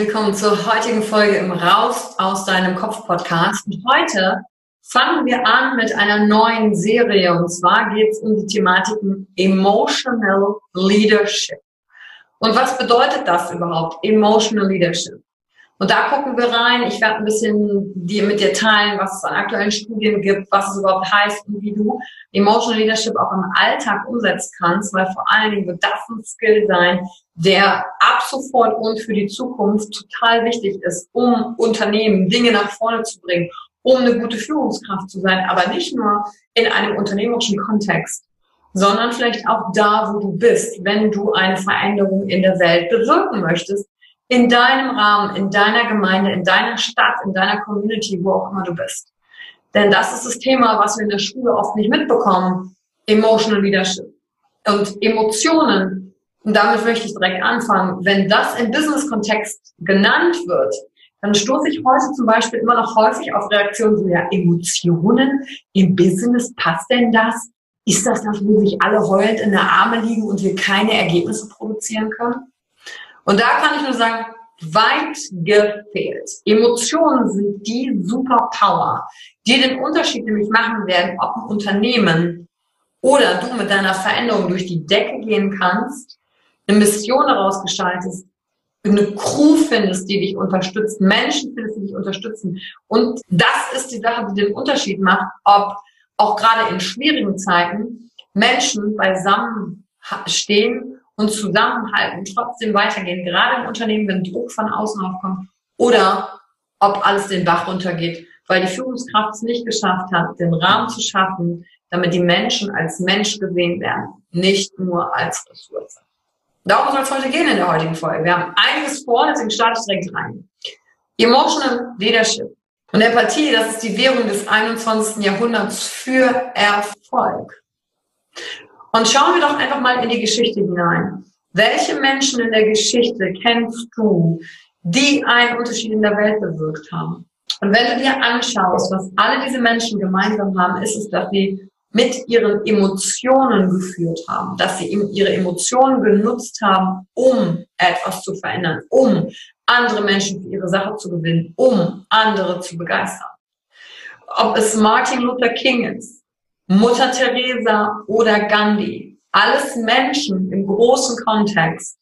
willkommen zur heutigen Folge im Raus aus deinem Kopf Podcast. Und heute fangen wir an mit einer neuen Serie und zwar geht es um die Thematiken Emotional Leadership. Und was bedeutet das überhaupt, Emotional Leadership? Und da gucken wir rein. Ich werde ein bisschen dir mit dir teilen, was es an aktuellen Studien gibt, was es überhaupt heißt und wie du Emotional Leadership auch im Alltag umsetzen kannst, weil vor allen Dingen wird das ein Skill sein, der ab sofort und für die Zukunft total wichtig ist, um Unternehmen Dinge nach vorne zu bringen, um eine gute Führungskraft zu sein, aber nicht nur in einem unternehmerischen Kontext, sondern vielleicht auch da, wo du bist, wenn du eine Veränderung in der Welt bewirken möchtest, in deinem Rahmen, in deiner Gemeinde, in deiner Stadt, in deiner Community, wo auch immer du bist. Denn das ist das Thema, was wir in der Schule oft nicht mitbekommen. Emotional Leadership. Und Emotionen, und damit möchte ich direkt anfangen, wenn das im Business-Kontext genannt wird, dann stoße ich heute zum Beispiel immer noch häufig auf Reaktionen so, ja, Emotionen im Business, passt denn das? Ist das das, wo sich alle heulend in der Arme liegen und wir keine Ergebnisse produzieren können? Und da kann ich nur sagen, weit gefehlt. Emotionen sind die Superpower, die den Unterschied nämlich machen werden, ob ein Unternehmen oder du mit deiner Veränderung durch die Decke gehen kannst, eine Mission herausgestaltest, eine Crew findest, die dich unterstützt, Menschen findest, die dich unterstützen. Und das ist die Sache, die den Unterschied macht, ob auch gerade in schwierigen Zeiten Menschen beisammen stehen und zusammenhalten trotzdem weitergehen, gerade im Unternehmen, wenn Druck von außen aufkommt oder ob alles den Bach runtergeht, weil die Führungskraft es nicht geschafft hat, den Rahmen zu schaffen, damit die Menschen als Mensch gesehen werden, nicht nur als Ressource. Darum soll es heute gehen in der heutigen Folge. Wir haben einiges vor, deswegen starte ich direkt rein. Emotional Leadership. Und Empathie, das ist die Währung des 21. Jahrhunderts für Erfolg. Und schauen wir doch einfach mal in die Geschichte hinein. Welche Menschen in der Geschichte kennst du, die einen Unterschied in der Welt bewirkt haben? Und wenn du dir anschaust, was alle diese Menschen gemeinsam haben, ist es, dass sie mit ihren Emotionen geführt haben, dass sie ihre Emotionen genutzt haben, um etwas zu verändern, um andere Menschen für ihre Sache zu gewinnen, um andere zu begeistern. Ob es Martin Luther King ist, Mutter Teresa oder Gandhi. alles Menschen im großen Kontext,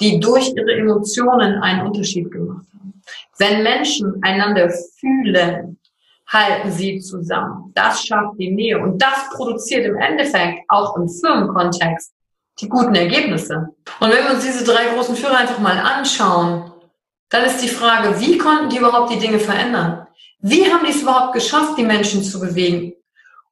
die durch ihre Emotionen einen Unterschied gemacht haben. Wenn Menschen einander fühlen, halten sie zusammen. Das schafft die Nähe und das produziert im Endeffekt auch im Firmenkontext die guten Ergebnisse. Und wenn wir uns diese drei großen Führer einfach mal anschauen, dann ist die Frage, wie konnten die überhaupt die Dinge verändern? Wie haben die es überhaupt geschafft, die Menschen zu bewegen?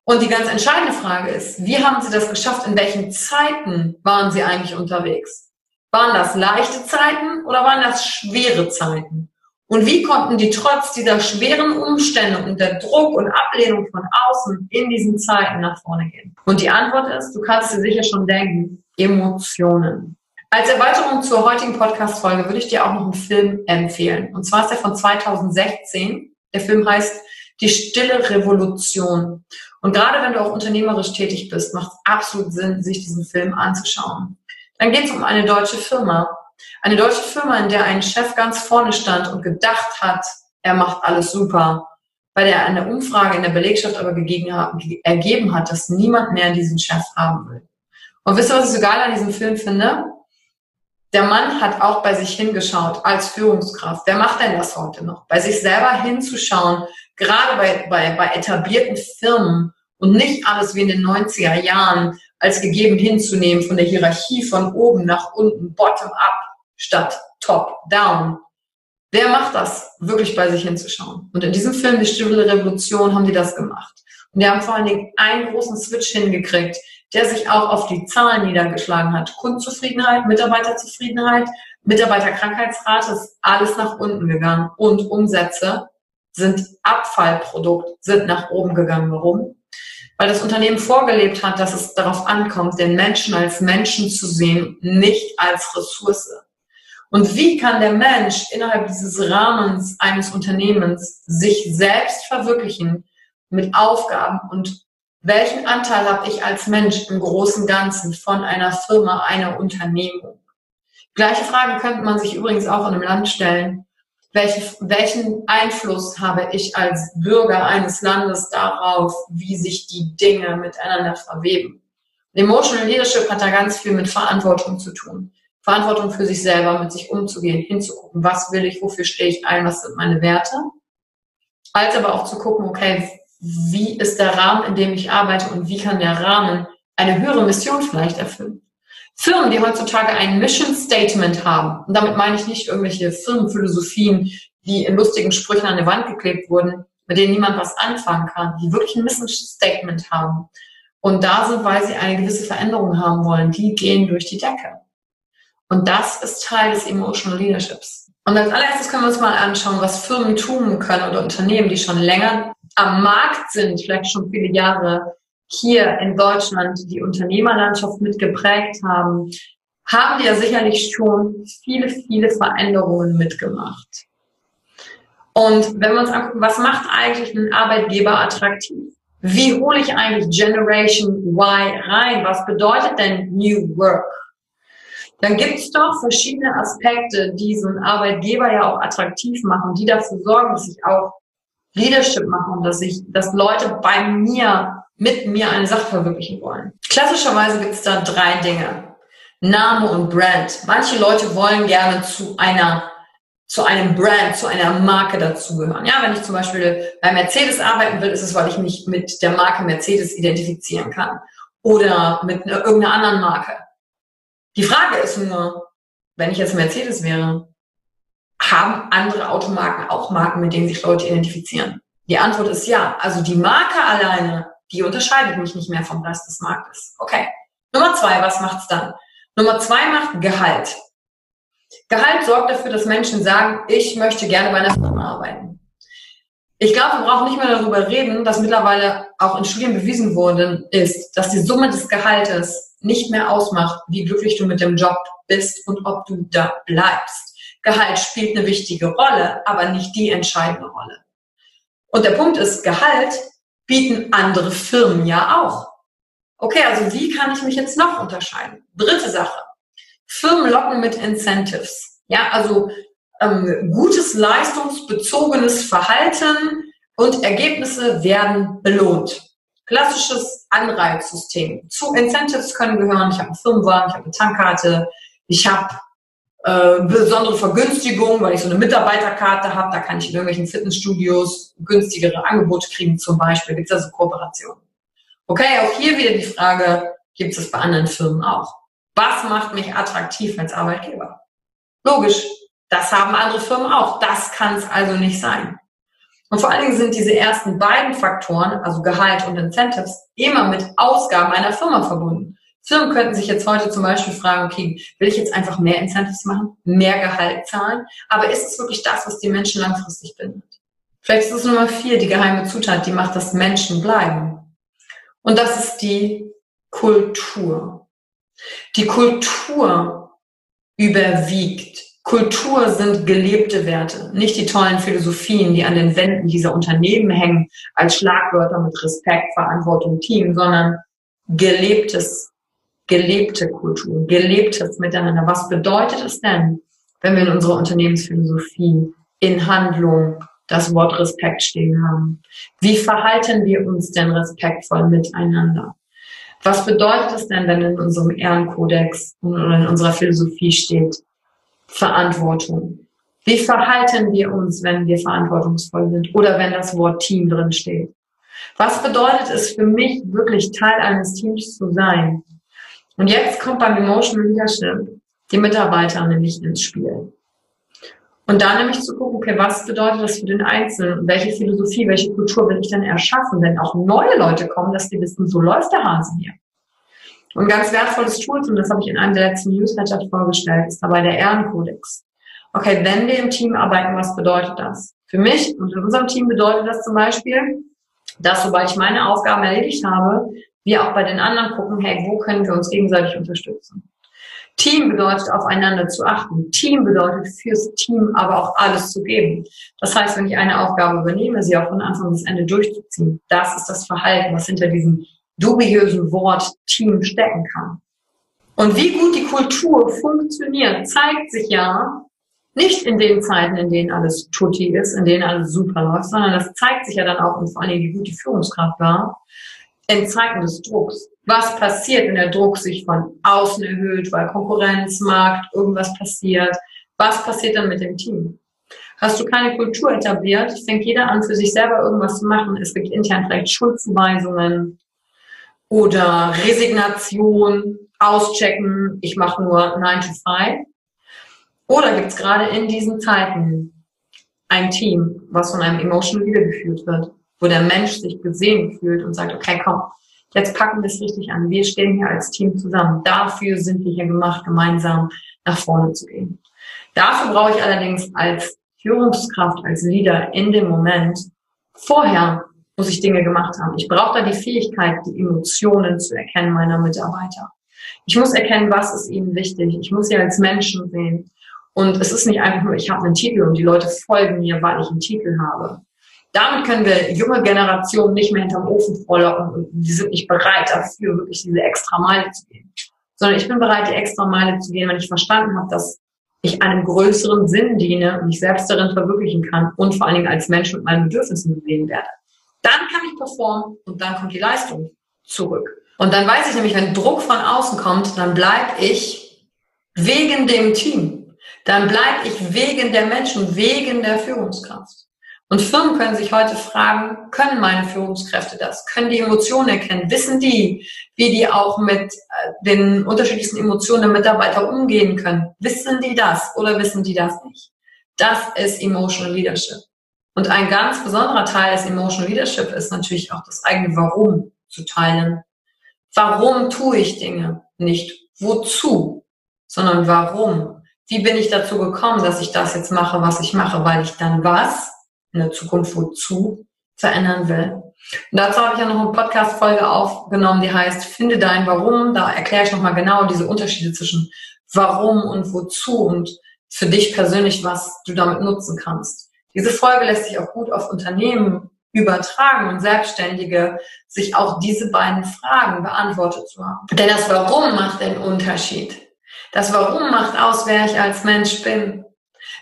Und die ganz entscheidende Frage ist, wie haben sie das geschafft? In welchen Zeiten waren sie eigentlich unterwegs? Waren das leichte Zeiten oder waren das schwere Zeiten? Und wie konnten die trotz dieser schweren Umstände und der Druck und Ablehnung von außen in diesen Zeiten nach vorne gehen? Und die Antwort ist, du kannst dir sicher schon denken, Emotionen. Als Erweiterung zur heutigen Podcast-Folge würde ich dir auch noch einen Film empfehlen. Und zwar ist er von 2016. Der Film heißt Die stille Revolution. Und gerade wenn du auch unternehmerisch tätig bist, macht es absolut Sinn, sich diesen Film anzuschauen. Dann geht es um eine deutsche Firma, eine deutsche Firma, in der ein Chef ganz vorne stand und gedacht hat, er macht alles super, weil er eine Umfrage in der Belegschaft aber ergeben hat, dass niemand mehr diesen Chef haben will. Und wisst ihr, was ich so geil an diesem Film finde? Der Mann hat auch bei sich hingeschaut als Führungskraft. Wer macht denn das heute noch? Bei sich selber hinzuschauen, gerade bei, bei, bei etablierten Firmen und nicht alles wie in den 90er Jahren als gegeben hinzunehmen von der Hierarchie von oben nach unten, bottom up statt top down. Wer macht das, wirklich bei sich hinzuschauen? Und in diesem Film, Die Stille Revolution, haben die das gemacht. Und die haben vor allen Dingen einen großen Switch hingekriegt, der sich auch auf die Zahlen niedergeschlagen hat. Kundenzufriedenheit, Mitarbeiterzufriedenheit, Mitarbeiterkrankheitsrate ist alles nach unten gegangen. Und Umsätze sind Abfallprodukt, sind nach oben gegangen. Warum? Weil das Unternehmen vorgelebt hat, dass es darauf ankommt, den Menschen als Menschen zu sehen, nicht als Ressource. Und wie kann der Mensch innerhalb dieses Rahmens eines Unternehmens sich selbst verwirklichen mit Aufgaben und welchen Anteil habe ich als Mensch im großen Ganzen von einer Firma, einer Unternehmung? Gleiche Frage könnte man sich übrigens auch in einem Land stellen. Welche, welchen Einfluss habe ich als Bürger eines Landes darauf, wie sich die Dinge miteinander verweben? Emotional Leadership hat da ganz viel mit Verantwortung zu tun. Verantwortung für sich selber, mit sich umzugehen, hinzugucken, was will ich, wofür stehe ich ein, was sind meine Werte. Als aber auch zu gucken, okay, wie ist der Rahmen, in dem ich arbeite und wie kann der Rahmen eine höhere Mission vielleicht erfüllen. Firmen, die heutzutage ein Mission Statement haben, und damit meine ich nicht irgendwelche Firmenphilosophien, die in lustigen Sprüchen an der Wand geklebt wurden, mit denen niemand was anfangen kann, die wirklich ein Mission Statement haben und da sind, weil sie eine gewisse Veränderung haben wollen, die gehen durch die Decke. Und das ist Teil des Emotional Leaderships. Und als allererstes können wir uns mal anschauen, was Firmen tun können oder Unternehmen, die schon länger am Markt sind, vielleicht schon viele Jahre hier in Deutschland die Unternehmerlandschaft mitgeprägt haben, haben ja sicherlich schon viele, viele Veränderungen mitgemacht. Und wenn wir uns angucken, was macht eigentlich einen Arbeitgeber attraktiv? Wie hole ich eigentlich Generation Y rein? Was bedeutet denn New Work? Dann gibt es doch verschiedene Aspekte, die so einen Arbeitgeber ja auch attraktiv machen, die dafür sorgen, dass ich auch Leadership machen, dass ich, dass Leute bei mir, mit mir eine Sache verwirklichen wollen. Klassischerweise gibt es da drei Dinge. Name und Brand. Manche Leute wollen gerne zu einer zu einem Brand, zu einer Marke dazugehören. Ja, wenn ich zum Beispiel bei Mercedes arbeiten will, ist es, weil ich mich mit der Marke Mercedes identifizieren kann oder mit irgendeiner anderen Marke. Die Frage ist nur, wenn ich jetzt Mercedes wäre, haben andere Automarken auch Marken, mit denen sich Leute identifizieren? Die Antwort ist ja. Also die Marke alleine, die unterscheidet mich nicht mehr vom Rest des Marktes. Okay. Nummer zwei, was macht's dann? Nummer zwei macht Gehalt. Gehalt sorgt dafür, dass Menschen sagen, ich möchte gerne bei einer Firma arbeiten. Ich glaube, wir brauchen nicht mehr darüber reden, dass mittlerweile auch in Studien bewiesen worden ist, dass die Summe des Gehaltes nicht mehr ausmacht, wie glücklich du mit dem Job bist und ob du da bleibst. Gehalt spielt eine wichtige Rolle, aber nicht die entscheidende Rolle. Und der Punkt ist, Gehalt bieten andere Firmen ja auch. Okay, also wie kann ich mich jetzt noch unterscheiden? Dritte Sache. Firmen locken mit Incentives. Ja, also ähm, gutes leistungsbezogenes Verhalten und Ergebnisse werden belohnt. Klassisches Anreizsystem. Zu Incentives können gehören, ich habe einen Firmenwagen, ich habe eine Tankkarte, ich habe äh, besondere Vergünstigung, weil ich so eine Mitarbeiterkarte habe, da kann ich in irgendwelchen Fitnessstudios günstigere Angebote kriegen, zum Beispiel gibt es also Kooperationen. Okay, auch hier wieder die Frage, gibt es bei anderen Firmen auch? Was macht mich attraktiv als Arbeitgeber? Logisch, das haben andere Firmen auch. Das kann es also nicht sein. Und vor allen Dingen sind diese ersten beiden Faktoren, also Gehalt und Incentives, immer mit Ausgaben einer Firma verbunden. Firmen könnten sich jetzt heute zum Beispiel fragen, okay, will ich jetzt einfach mehr Incentives machen, mehr Gehalt zahlen, aber ist es wirklich das, was die Menschen langfristig bindet? Vielleicht ist es Nummer vier, die geheime Zutat, die macht, dass Menschen bleiben. Und das ist die Kultur. Die Kultur überwiegt. Kultur sind gelebte Werte, nicht die tollen Philosophien, die an den Wänden dieser Unternehmen hängen, als Schlagwörter mit Respekt, Verantwortung, Team, sondern gelebtes gelebte Kultur, gelebtes Miteinander. Was bedeutet es denn, wenn wir in unserer Unternehmensphilosophie in Handlung das Wort Respekt stehen haben? Wie verhalten wir uns denn respektvoll miteinander? Was bedeutet es denn, wenn in unserem Ehrenkodex oder in unserer Philosophie steht Verantwortung? Wie verhalten wir uns, wenn wir verantwortungsvoll sind oder wenn das Wort Team drin steht? Was bedeutet es für mich, wirklich Teil eines Teams zu sein? Und jetzt kommt beim Emotional Leadership die Mitarbeiter nämlich ins Spiel. Und da nämlich zu gucken, okay, was bedeutet das für den Einzelnen? Welche Philosophie, welche Kultur will ich denn erschaffen, wenn auch neue Leute kommen, dass die wissen, so läuft der Hase hier. Und ganz wertvolles Tool, und das habe ich in einem der letzten Newsletter vorgestellt, ist dabei der Ehrenkodex. Okay, wenn wir im Team arbeiten, was bedeutet das? Für mich und in unserem Team bedeutet das zum Beispiel, dass sobald ich meine Aufgaben erledigt habe, wir auch bei den anderen gucken, hey, wo können wir uns gegenseitig unterstützen? Team bedeutet, aufeinander zu achten. Team bedeutet, fürs Team aber auch alles zu geben. Das heißt, wenn ich eine Aufgabe übernehme, sie auch von Anfang bis Ende durchzuziehen. Das ist das Verhalten, was hinter diesem dubiösen Wort Team stecken kann. Und wie gut die Kultur funktioniert, zeigt sich ja nicht in den Zeiten, in denen alles tutti ist, in denen alles super läuft, sondern das zeigt sich ja dann auch und vor Dingen, wie gut die Führungskraft war, in Zeiten des Drucks. Was passiert, wenn der Druck sich von außen erhöht, weil Konkurrenz, Markt, irgendwas passiert? Was passiert dann mit dem Team? Hast du keine Kultur etabliert, fängt jeder an, für sich selber irgendwas zu machen. Es gibt intern vielleicht Schuldzuweisungen oder Resignation, auschecken, ich mache nur 9 to 5. Oder gibt es gerade in diesen Zeiten ein Team, was von einem Emotional Leader geführt wird? Wo der Mensch sich gesehen fühlt und sagt, okay, komm, jetzt packen wir es richtig an. Wir stehen hier als Team zusammen. Dafür sind wir hier gemacht, gemeinsam nach vorne zu gehen. Dafür brauche ich allerdings als Führungskraft, als Leader in dem Moment, vorher muss ich Dinge gemacht haben. Ich brauche da die Fähigkeit, die Emotionen zu erkennen meiner Mitarbeiter. Ich muss erkennen, was ist ihnen wichtig. Ich muss sie als Menschen sehen. Und es ist nicht einfach nur, ich habe einen Titel und die Leute folgen mir, weil ich einen Titel habe. Damit können wir junge Generationen nicht mehr hinterm Ofen vorlocken die sind nicht bereit dafür, wirklich diese extra Meile zu gehen. Sondern ich bin bereit, die extra Meile zu gehen, wenn ich verstanden habe, dass ich einem größeren Sinn diene und mich selbst darin verwirklichen kann und vor allen Dingen als Mensch mit meinen Bedürfnissen gesehen werde. Dann kann ich performen und dann kommt die Leistung zurück. Und dann weiß ich nämlich, wenn Druck von außen kommt, dann bleibe ich wegen dem Team. Dann bleibe ich wegen der Menschen, wegen der Führungskraft. Und Firmen können sich heute fragen, können meine Führungskräfte das? Können die Emotionen erkennen? Wissen die, wie die auch mit äh, den unterschiedlichsten Emotionen der Mitarbeiter umgehen können? Wissen die das oder wissen die das nicht? Das ist Emotional Leadership. Und ein ganz besonderer Teil des Emotional Leadership ist natürlich auch das eigene Warum zu teilen. Warum tue ich Dinge? Nicht wozu, sondern warum. Wie bin ich dazu gekommen, dass ich das jetzt mache, was ich mache? Weil ich dann was in der Zukunft wozu verändern will. Und dazu habe ich ja noch eine Podcast-Folge aufgenommen, die heißt Finde dein Warum. Da erkläre ich nochmal genau diese Unterschiede zwischen Warum und Wozu und für dich persönlich, was du damit nutzen kannst. Diese Folge lässt sich auch gut auf Unternehmen übertragen und Selbstständige sich auch diese beiden Fragen beantwortet zu haben. Denn das Warum macht den Unterschied. Das Warum macht aus, wer ich als Mensch bin.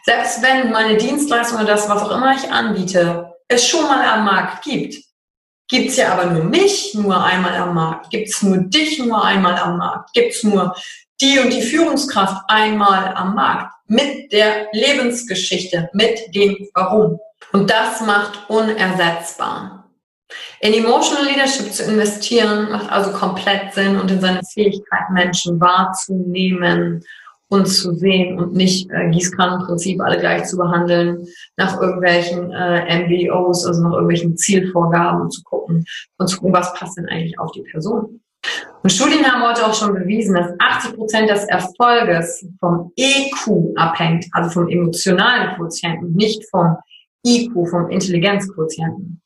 Selbst wenn meine Dienstleistung oder das, was auch immer ich anbiete, es schon mal am Markt gibt, Gibt es ja aber nur mich nur einmal am Markt? Gibt es nur dich nur einmal am Markt? Gibt es nur die und die Führungskraft einmal am Markt? Mit der Lebensgeschichte, mit dem Warum. Und das macht unersetzbar. In Emotional Leadership zu investieren macht also komplett Sinn und in seine Fähigkeit, Menschen wahrzunehmen und zu sehen und nicht äh, Gießkannenprinzip alle gleich zu behandeln, nach irgendwelchen äh, MBOs, also nach irgendwelchen Zielvorgaben zu gucken und zu gucken, was passt denn eigentlich auf die Person. Und Studien haben heute auch schon bewiesen, dass 80 Prozent des Erfolges vom EQ abhängt, also vom emotionalen Quotienten, nicht vom IQ, vom Intelligenzquotienten.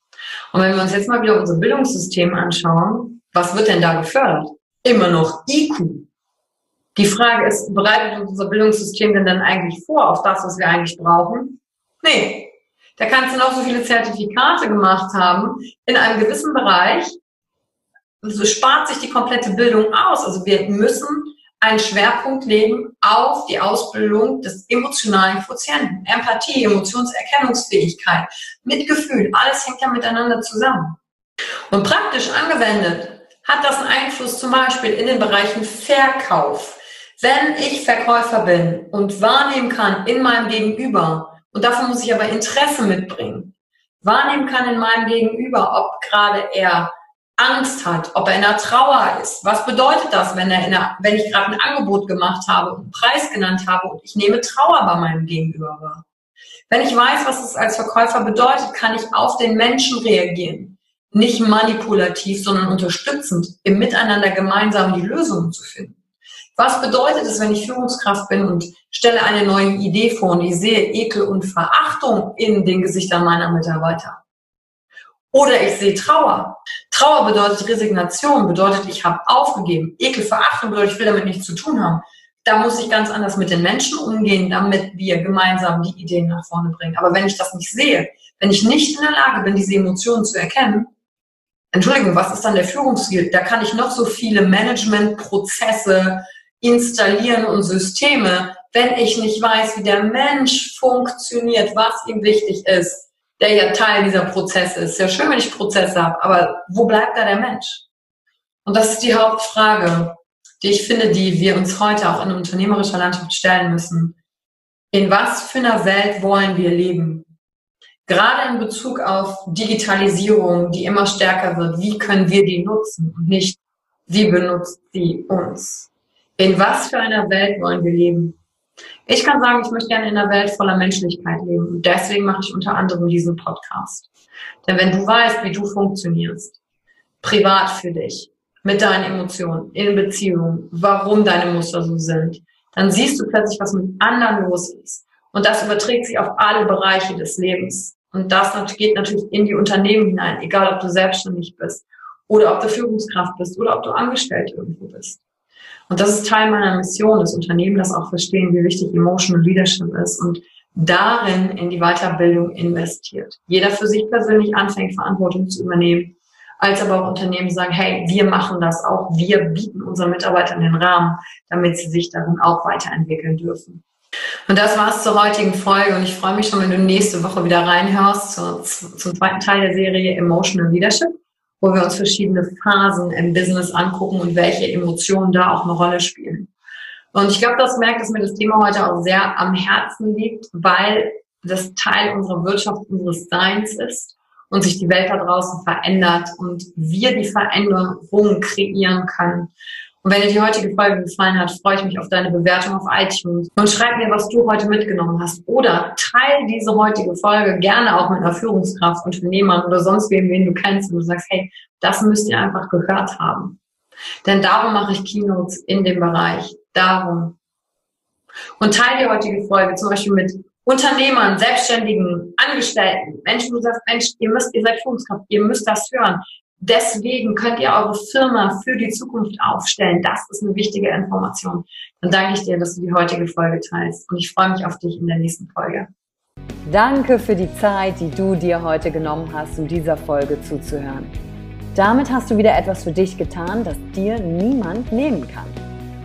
Und wenn wir uns jetzt mal wieder unser Bildungssystem anschauen, was wird denn da gefördert? Immer noch IQ. Die Frage ist, bereitet uns unser Bildungssystem denn dann eigentlich vor auf das, was wir eigentlich brauchen? Nee. Da kannst du noch so viele Zertifikate gemacht haben. In einem gewissen Bereich so spart sich die komplette Bildung aus. Also wir müssen einen Schwerpunkt legen auf die Ausbildung des emotionalen Quotienten. Empathie, Emotionserkennungsfähigkeit, Mitgefühl, alles hängt ja miteinander zusammen. Und praktisch angewendet hat das einen Einfluss zum Beispiel in den Bereichen Verkauf, wenn ich Verkäufer bin und wahrnehmen kann in meinem Gegenüber, und dafür muss ich aber Interesse mitbringen, wahrnehmen kann in meinem Gegenüber, ob gerade er Angst hat, ob er in einer Trauer ist. Was bedeutet das, wenn, er in einer, wenn ich gerade ein Angebot gemacht habe und einen Preis genannt habe und ich nehme Trauer bei meinem Gegenüber wahr? Wenn ich weiß, was es als Verkäufer bedeutet, kann ich auf den Menschen reagieren. Nicht manipulativ, sondern unterstützend, im Miteinander gemeinsam die Lösungen zu finden. Was bedeutet es, wenn ich Führungskraft bin und stelle eine neue Idee vor und ich sehe Ekel und Verachtung in den Gesichtern meiner Mitarbeiter? Oder ich sehe Trauer. Trauer bedeutet Resignation, bedeutet, ich habe aufgegeben. Ekel, Verachtung bedeutet, ich will damit nichts zu tun haben. Da muss ich ganz anders mit den Menschen umgehen, damit wir gemeinsam die Ideen nach vorne bringen. Aber wenn ich das nicht sehe, wenn ich nicht in der Lage bin, diese Emotionen zu erkennen, Entschuldigung, was ist dann der Führungsstil? Da kann ich noch so viele Managementprozesse, installieren und Systeme, wenn ich nicht weiß, wie der Mensch funktioniert, was ihm wichtig ist, der ja Teil dieser Prozesse ist. Ja schön, wenn ich Prozesse habe, aber wo bleibt da der Mensch? Und das ist die Hauptfrage, die ich finde, die wir uns heute auch in unternehmerischer Landschaft stellen müssen. In was für einer Welt wollen wir leben? Gerade in Bezug auf Digitalisierung, die immer stärker wird, wie können wir die nutzen und nicht, wie benutzt sie uns? In was für einer Welt wollen wir leben? Ich kann sagen, ich möchte gerne in einer Welt voller Menschlichkeit leben. Und deswegen mache ich unter anderem diesen Podcast. Denn wenn du weißt, wie du funktionierst, privat für dich, mit deinen Emotionen, in Beziehungen, warum deine Muster so sind, dann siehst du plötzlich, was mit anderen los ist. Und das überträgt sich auf alle Bereiche des Lebens. Und das geht natürlich in die Unternehmen hinein, egal ob du selbstständig bist oder ob du Führungskraft bist oder ob du angestellt irgendwo bist. Und das ist Teil meiner Mission, das Unternehmen das auch verstehen, wie wichtig Emotional Leadership ist und darin in die Weiterbildung investiert. Jeder für sich persönlich anfängt, Verantwortung zu übernehmen, als aber auch Unternehmen sagen, hey, wir machen das auch, wir bieten unseren Mitarbeitern den Rahmen, damit sie sich darin auch weiterentwickeln dürfen. Und das war's zur heutigen Folge und ich freue mich schon, wenn du nächste Woche wieder reinhörst zum zweiten Teil der Serie Emotional Leadership wo wir uns verschiedene Phasen im Business angucken und welche Emotionen da auch eine Rolle spielen. Und ich glaube, das merkt, dass mir das Thema heute auch sehr am Herzen liegt, weil das Teil unserer Wirtschaft, unseres Seins ist und sich die Welt da draußen verändert und wir die Veränderung kreieren können. Und wenn dir die heutige Folge gefallen hat, freue ich mich auf deine Bewertung auf iTunes und schreib mir, was du heute mitgenommen hast. Oder teile diese heutige Folge gerne auch mit einer Führungskraft, Unternehmern oder sonst wem, wen du kennst und du sagst, hey, das müsst ihr einfach gehört haben. Denn darum mache ich Keynotes in dem Bereich. Darum. Und teile die heutige Folge zum Beispiel mit Unternehmern, Selbstständigen, Angestellten, Menschen, du sagst, Mensch, ihr müsst, ihr seid Führungskraft, ihr müsst das hören. Deswegen könnt ihr eure Firma für die Zukunft aufstellen. Das ist eine wichtige Information. Dann danke ich dir, dass du die heutige Folge teilst. Und ich freue mich auf dich in der nächsten Folge. Danke für die Zeit, die du dir heute genommen hast, um dieser Folge zuzuhören. Damit hast du wieder etwas für dich getan, das dir niemand nehmen kann.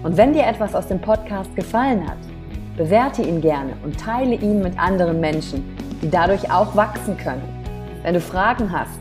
Und wenn dir etwas aus dem Podcast gefallen hat, bewerte ihn gerne und teile ihn mit anderen Menschen, die dadurch auch wachsen können. Wenn du Fragen hast,